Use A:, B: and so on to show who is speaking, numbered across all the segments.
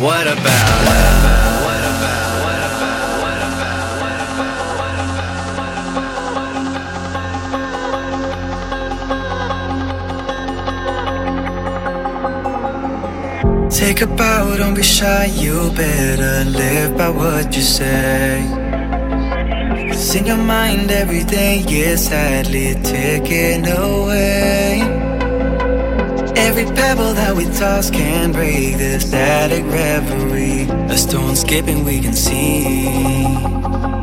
A: What about love? What about? Take a bow, don't be shy, you better live by what you say. Cause in your mind, every day is sadly taken away. Every pebble that we toss can break the static reverie. A stone skipping, we can see.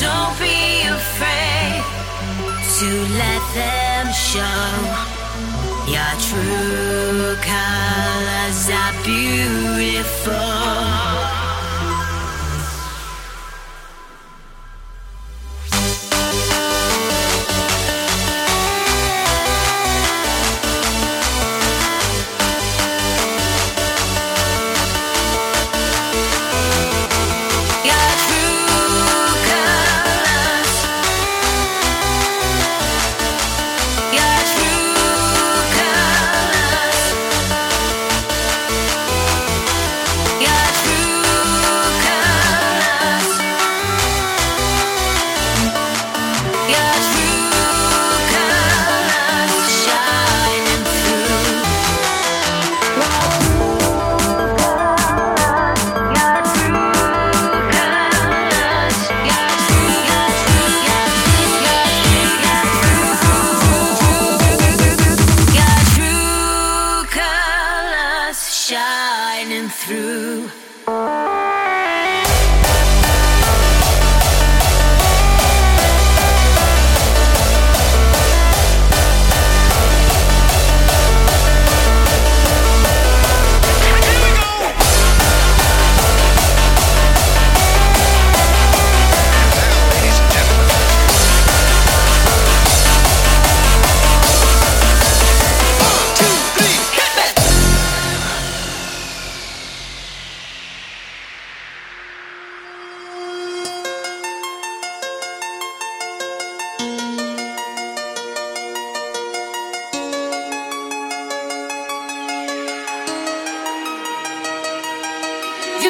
B: don't be afraid to let them show your true colors are beautiful.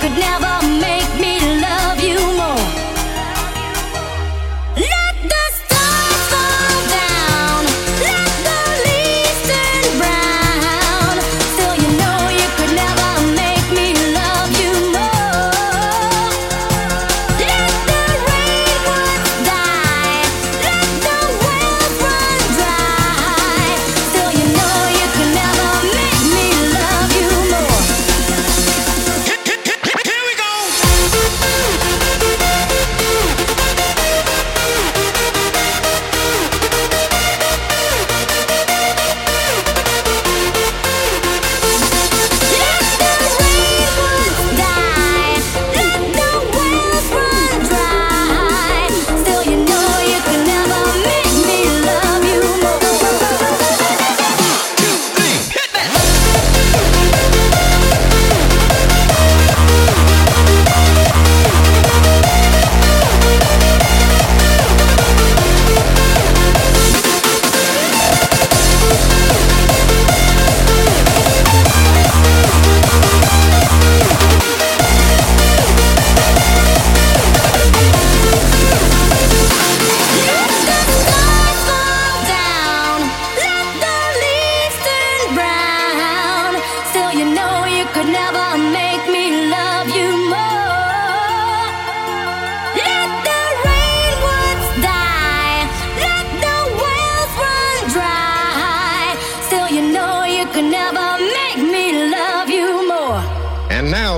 B: could never make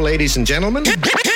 B: ladies and gentlemen.
C: Here we to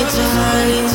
C: breathe, so I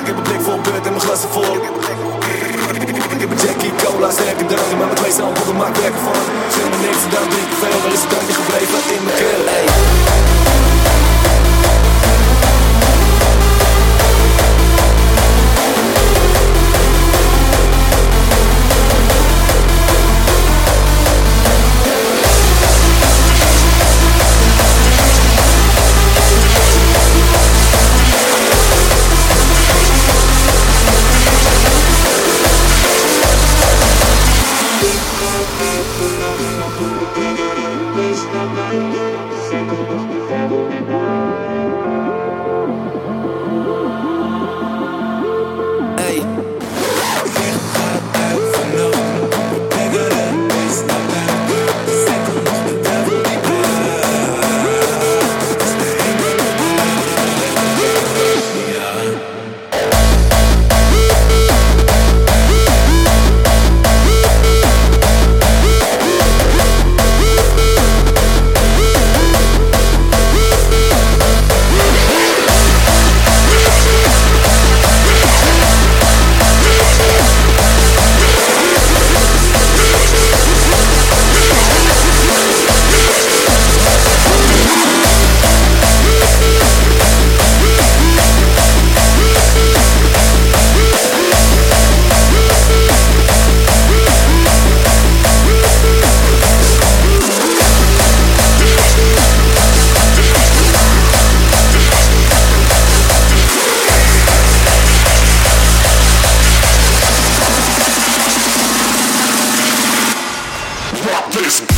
C: Ik heb een blik voor een beurt en mijn glazen vol. Ik heb een Jackie, cola, sterke drankje,
B: maar met twee zo'n
D: boeken maak werk van. Zijn me niks, dan drink ik veel, wel is een drankje gebleven in mijn keel. prison.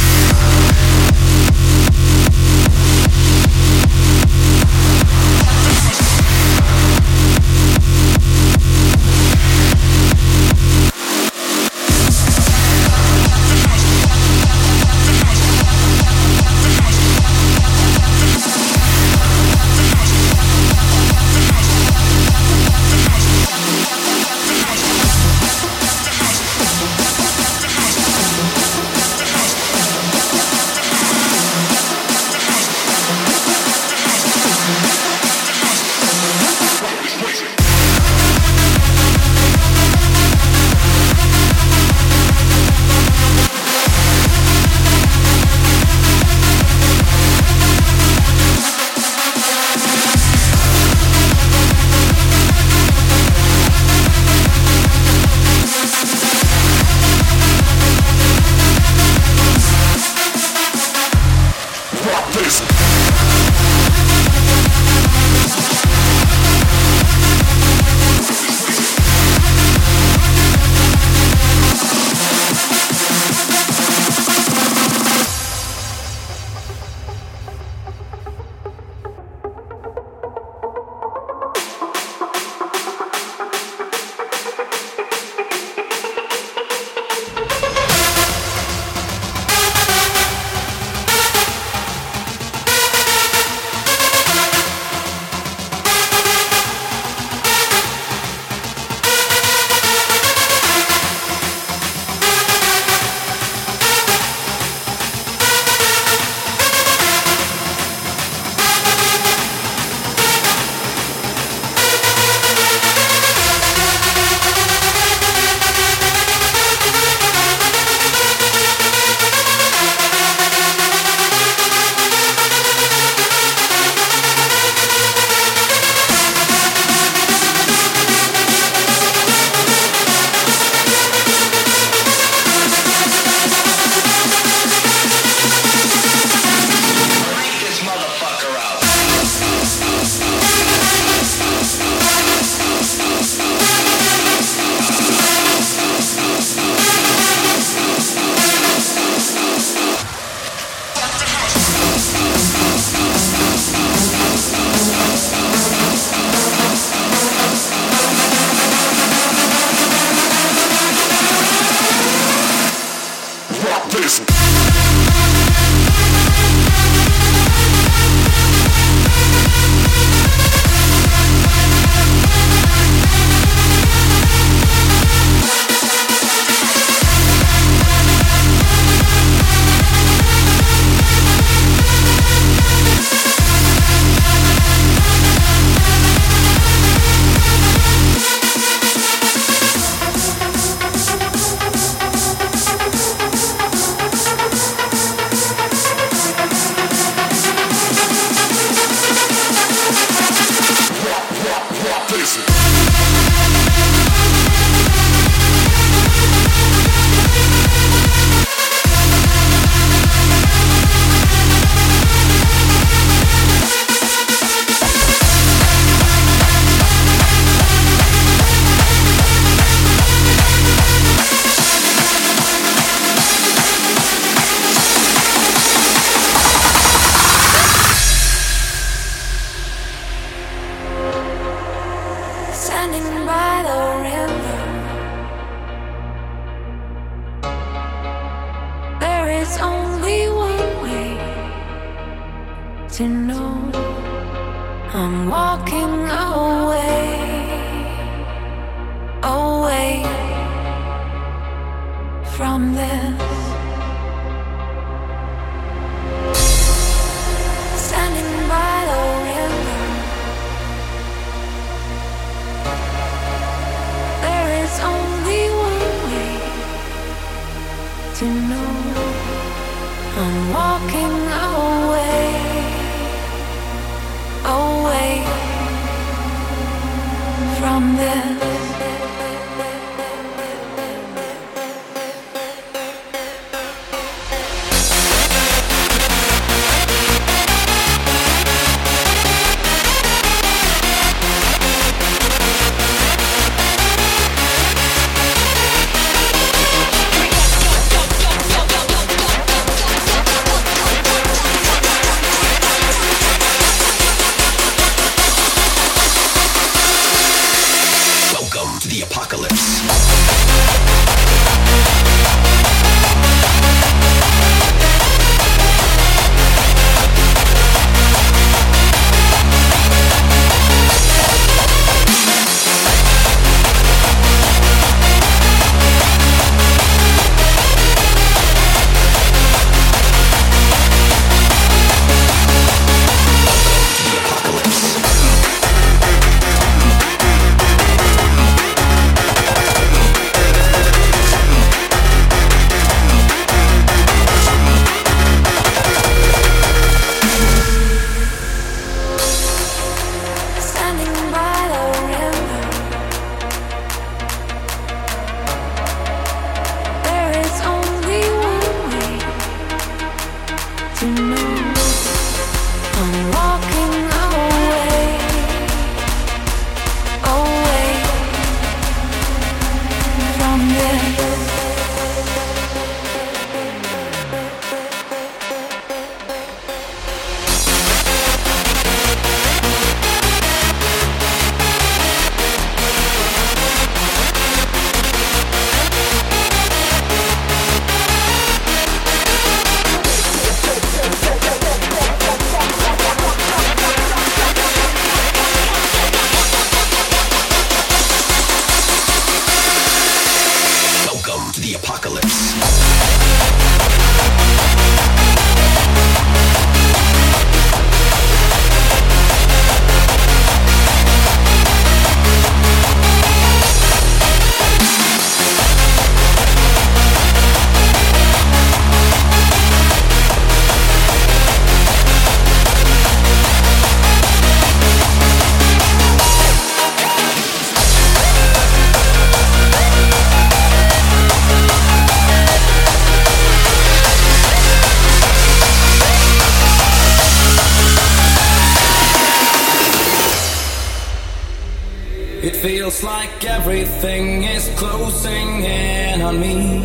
E: Everything is closing in on me.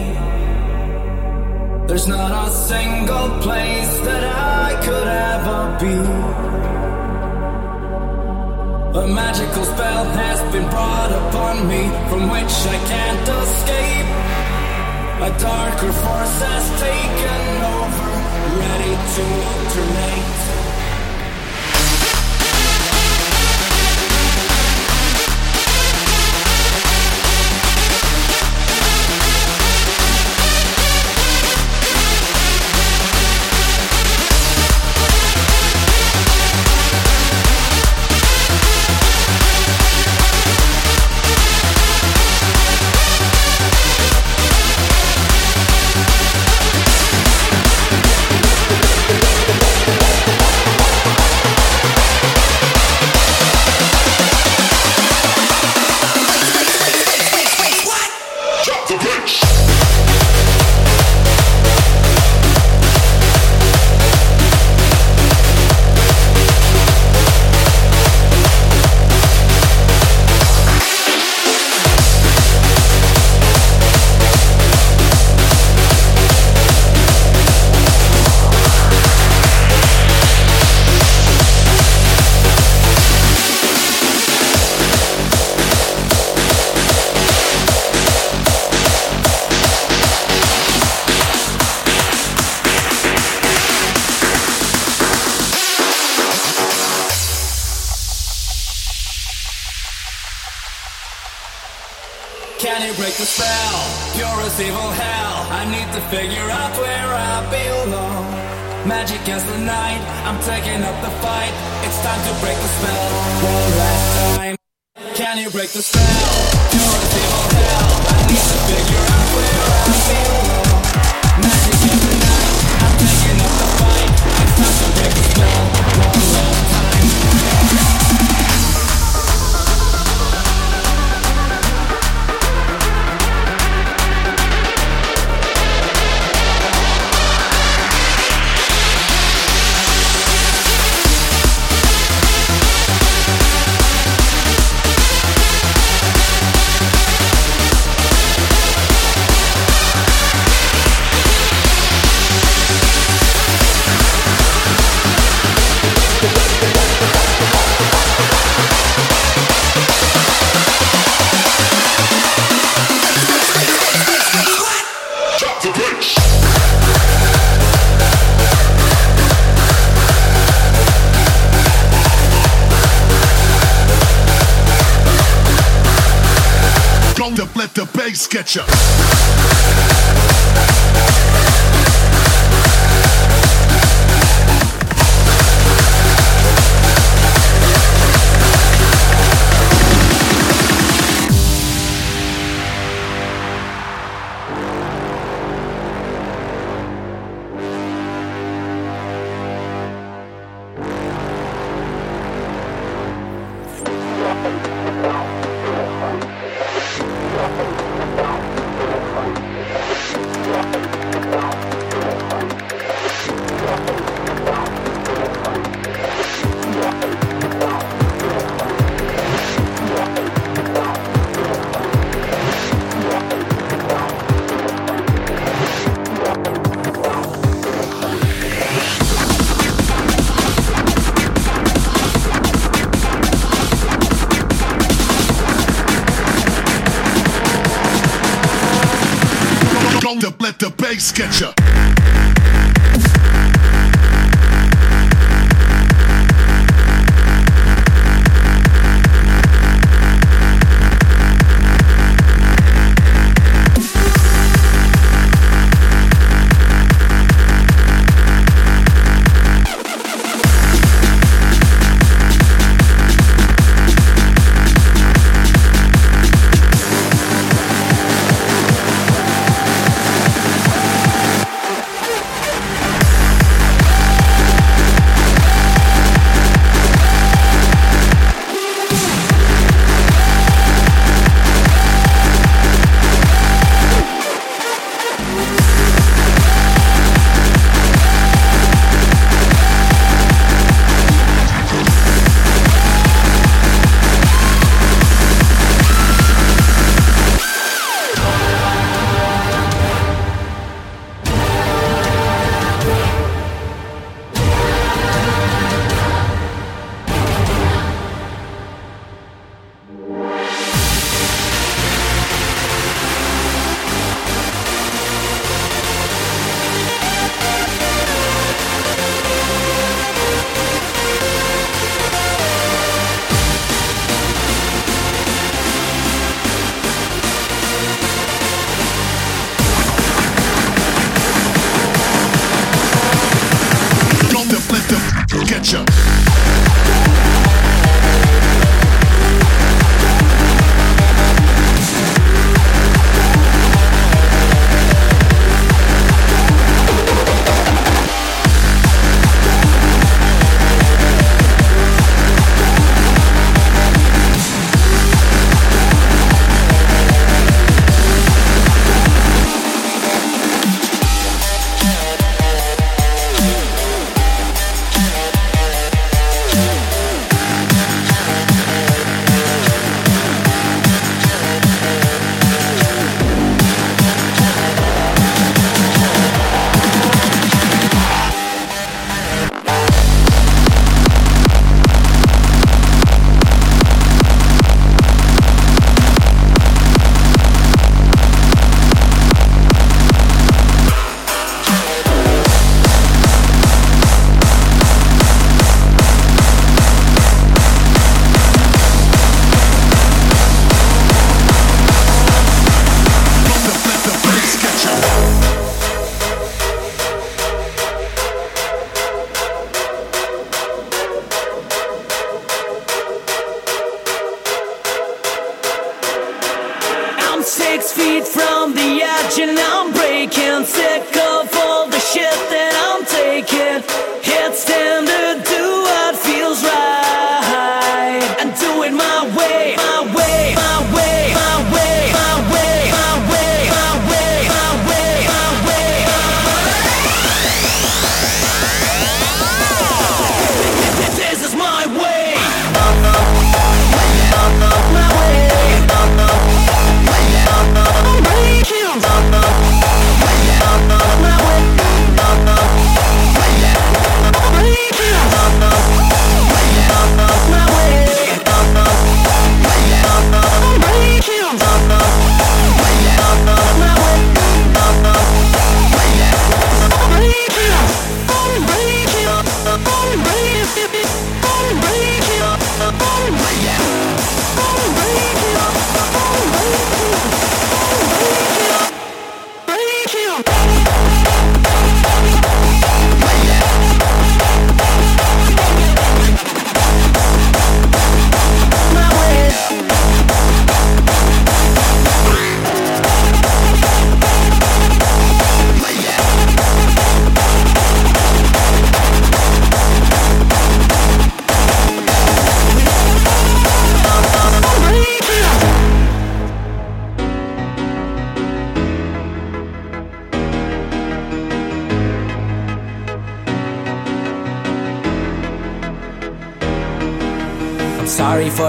E: There's not a single place that I could ever be. A magical spell has been brought upon me from which I can't escape. A darker force has taken over, ready to alternate. Can you break the spell? Pure as evil hell. I need to figure out where I belong. Magic as the night. I'm taking up the fight. It's time to break the spell. One last time. Can you break the spell? Pure as evil hell. I need to figure out where I belong. Magic as the night. I'm taking up the fight. It's time to break the spell. One last time.
F: The bass get you.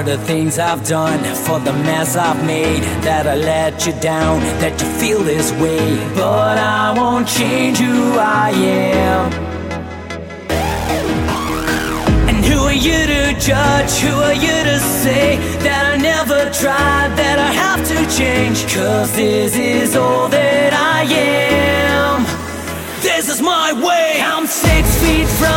F: The
G: things I've done, for the mess I've made, that I let you down, that you feel this way. But I won't change who I am. And who are you to judge? Who are you to say that I never tried, that I have to change? Cause this is all that I am. This is my way. I'm six feet from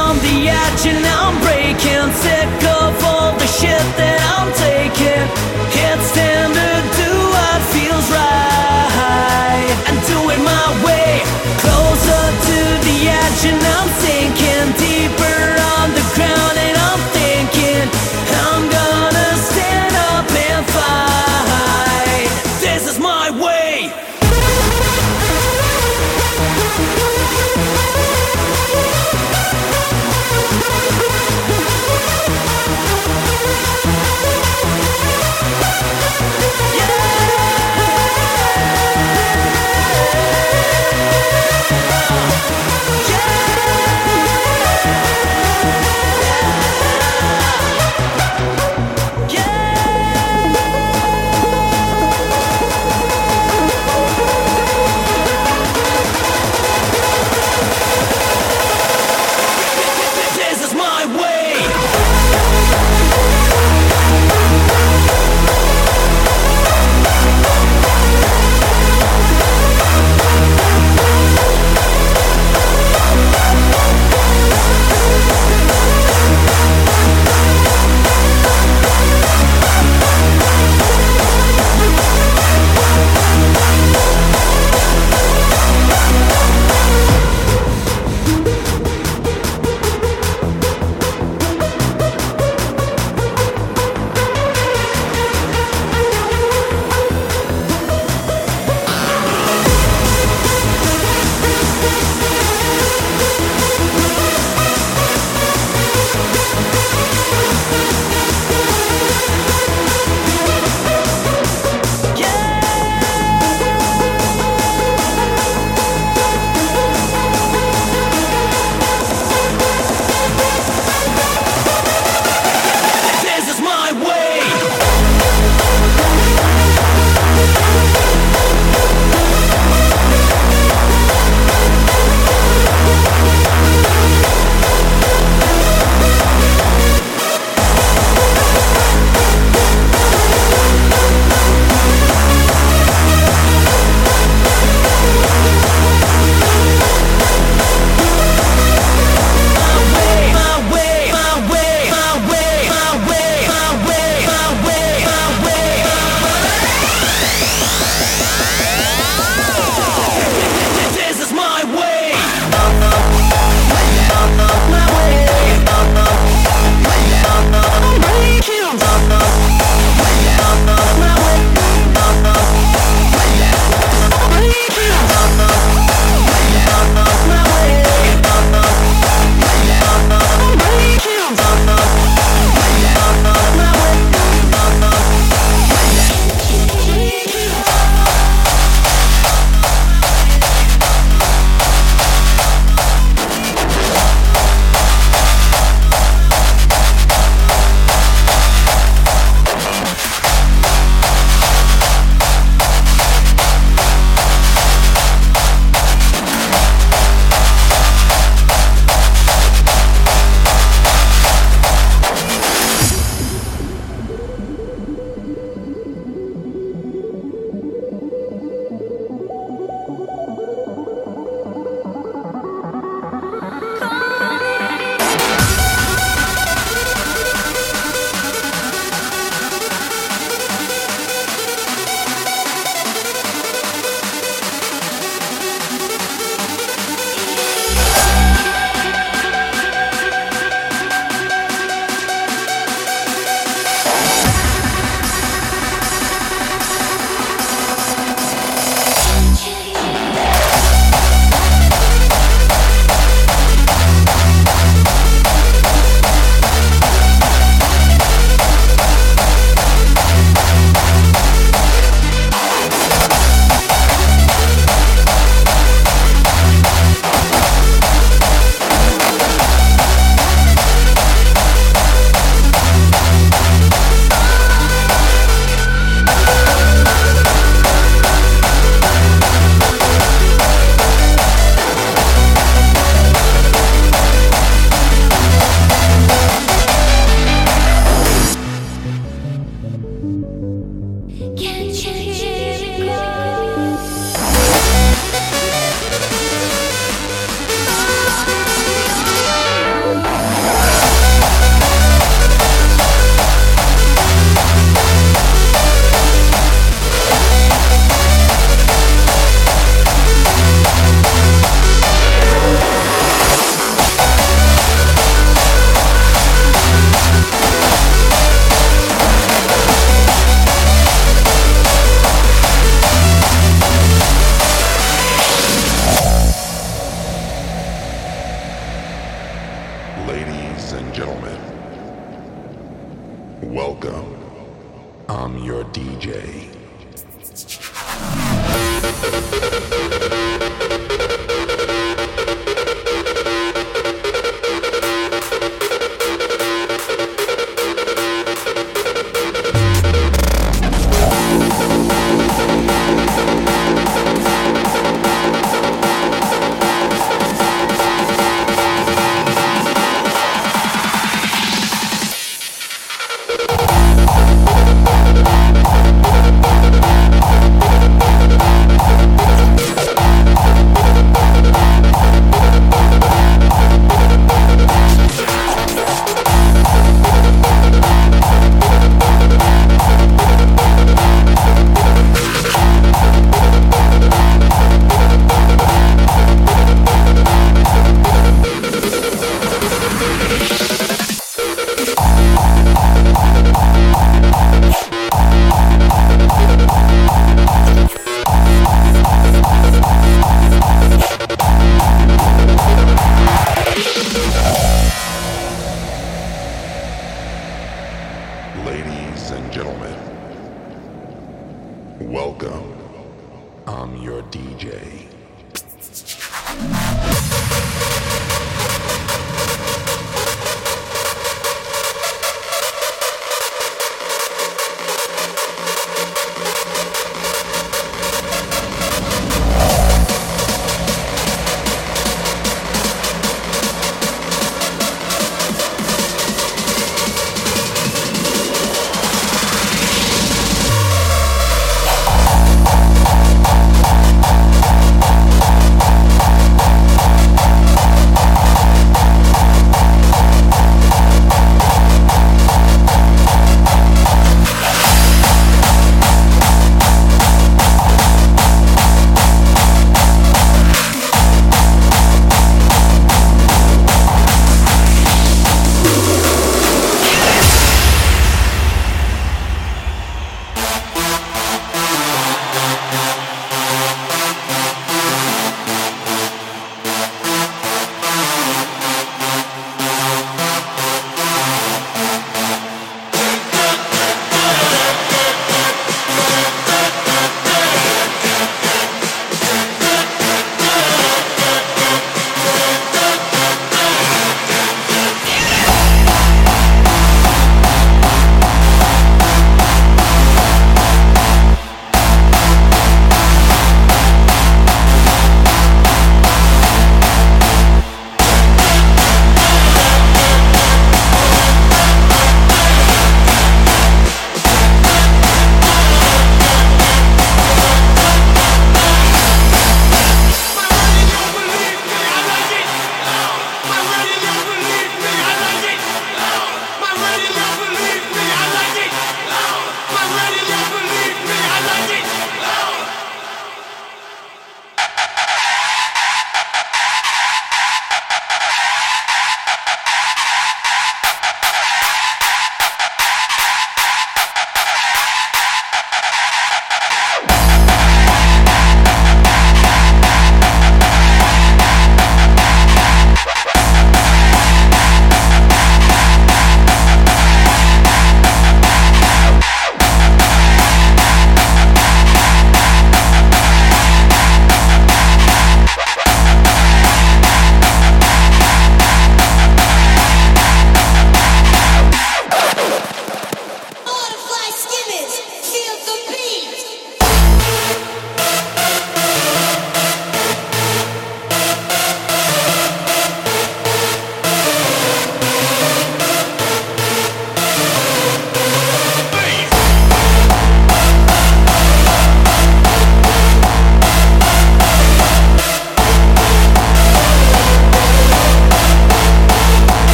G: Welcome. I'm your DJ.